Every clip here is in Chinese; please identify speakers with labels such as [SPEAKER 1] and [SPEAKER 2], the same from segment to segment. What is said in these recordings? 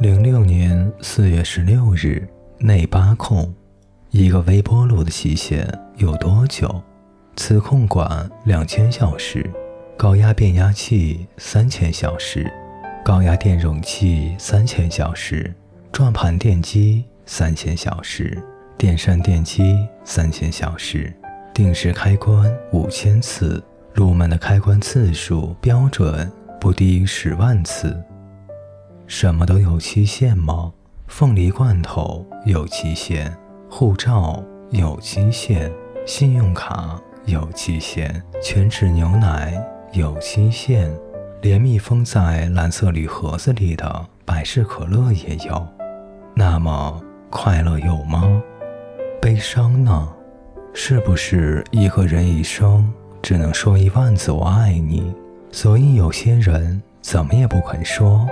[SPEAKER 1] 零六年四月十六日，内八控，一个微波炉的期限有多久？磁控管两千小时，高压变压器三千小时，高压电容器三千小时，转盘电机三千小时，电扇电机三千小时，定时开关五千次，入门的开关次数标准不低于十万次。什么都有期限吗？凤梨罐头有期限，护照有期限，信用卡有期限，全脂牛奶有期限，连密封在蓝色铝盒子里的百事可乐也有。那么快乐有吗？悲伤呢？是不是一个人一生只能说一万次我爱你？所以有些人怎么也不肯说。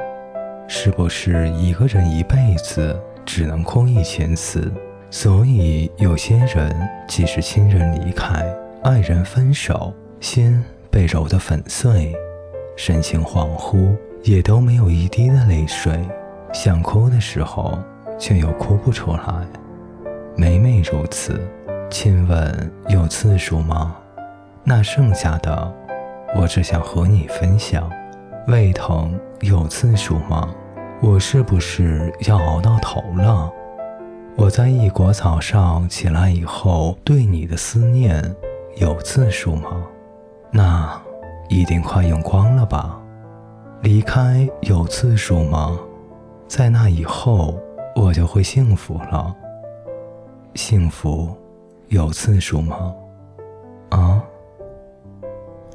[SPEAKER 1] 是不是一个人一辈子只能哭一千次？所以有些人即使亲人离开、爱人分手，心被揉得粉碎，神情恍惚，也都没有一滴的泪水。想哭的时候，却又哭不出来。每每如此，亲吻有次数吗？那剩下的，我只想和你分享。胃疼有次数吗？我是不是要熬到头了？我在异国早上起来以后，对你的思念有次数吗？那一定快用光了吧？离开有次数吗？在那以后，我就会幸福了。幸福有次数吗？啊？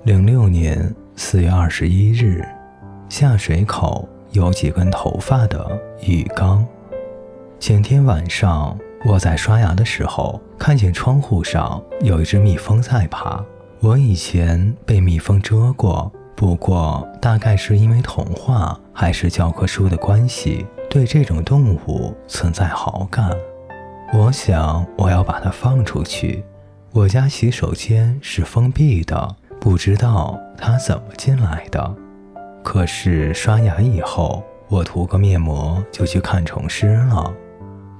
[SPEAKER 1] 零六年四月二十一日。下水口有几根头发的浴缸。前天晚上我在刷牙的时候，看见窗户上有一只蜜蜂在爬。我以前被蜜蜂蛰过，不过大概是因为童话还是教科书的关系，对这种动物存在好感。我想我要把它放出去。我家洗手间是封闭的，不知道它怎么进来的。可是刷牙以后，我涂个面膜就去看虫师了。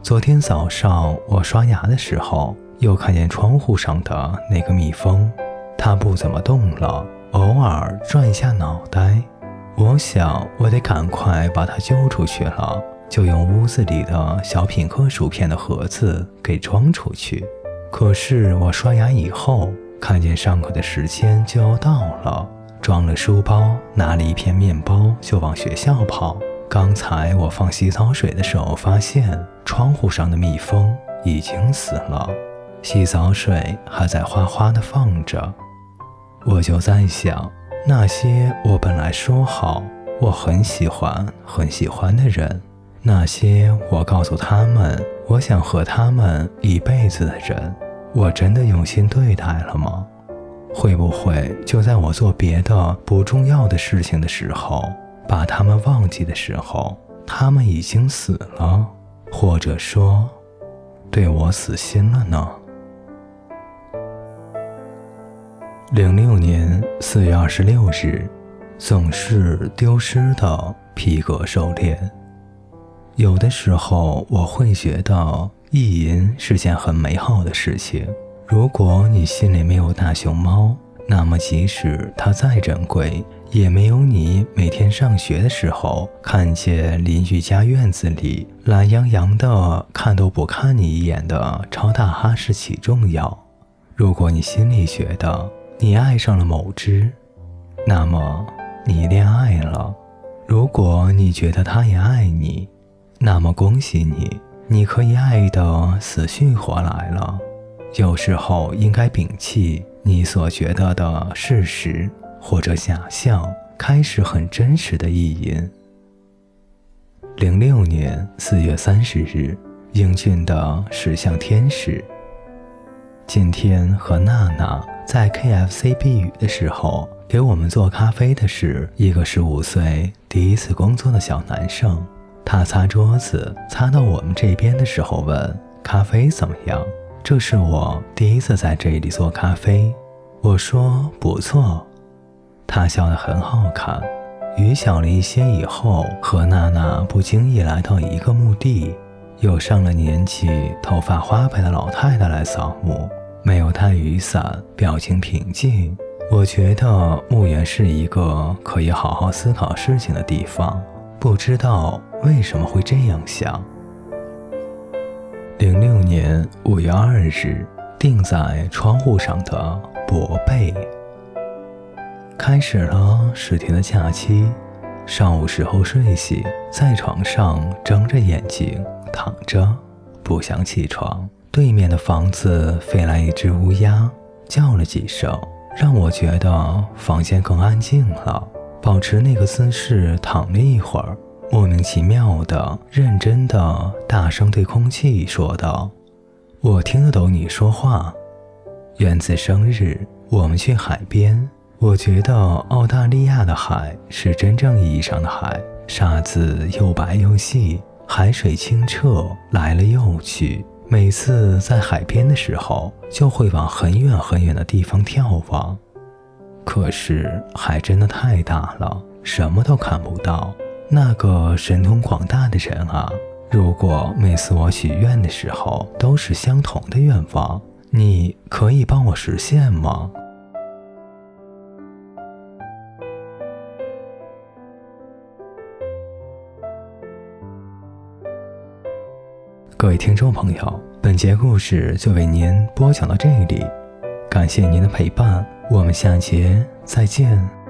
[SPEAKER 1] 昨天早上我刷牙的时候，又看见窗户上的那个蜜蜂，它不怎么动了，偶尔转一下脑袋。我想我得赶快把它揪出去了，就用屋子里的小品客薯片的盒子给装出去。可是我刷牙以后，看见上课的时间就要到了。装了书包，拿了一片面包就往学校跑。刚才我放洗澡水的时候，发现窗户上的蜜蜂已经死了，洗澡水还在哗哗的放着。我就在想，那些我本来说好我很喜欢很喜欢的人，那些我告诉他们我想和他们一辈子的人，我真的用心对待了吗？会不会就在我做别的不重要的事情的时候，把他们忘记的时候，他们已经死了，或者说，对我死心了呢？零六年四月二十六日，总是丢失的皮革手链。有的时候，我会觉得意淫是件很美好的事情。如果你心里没有大熊猫，那么即使它再珍贵，也没有你每天上学的时候看见邻居家院子里懒洋洋的看都不看你一眼的超大哈士奇重要。如果你心里觉得你爱上了某只，那么你恋爱了；如果你觉得他也爱你，那么恭喜你，你可以爱得死去活来了。有时候应该摒弃你所觉得的事实或者假象，开始很真实的意淫。零六年四月三十日，英俊的石像天使。今天和娜娜在 KFC 避雨的时候，给我们做咖啡的是一个十五岁第一次工作的小男生。他擦桌子擦到我们这边的时候问：“咖啡怎么样？”这是我第一次在这里做咖啡，我说不错，他笑得很好看，雨小了一些以后，和娜娜不经意来到一个墓地，有上了年纪、头发花白的老太太来扫墓，没有带雨伞，表情平静。我觉得墓园是一个可以好好思考事情的地方，不知道为什么会这样想。零六年五月二日，钉在窗户上的薄被。开始了十天的假期，上午时候睡醒，在床上睁着眼睛躺着，不想起床。对面的房子飞来一只乌鸦，叫了几声，让我觉得房间更安静了。保持那个姿势躺了一会儿，莫名其妙的、认真的大声对空气说道：“我听得懂你说话。园子生日，我们去海边。”我觉得澳大利亚的海是真正意义上的海，沙子又白又细，海水清澈，来了又去。每次在海边的时候，就会往很远很远的地方眺望。可是海真的太大了，什么都看不到。那个神通广大的人啊，如果每次我许愿的时候都是相同的愿望，你可以帮我实现吗？各位听众朋友，本节故事就为您播讲到这里，感谢您的陪伴，我们下节再见。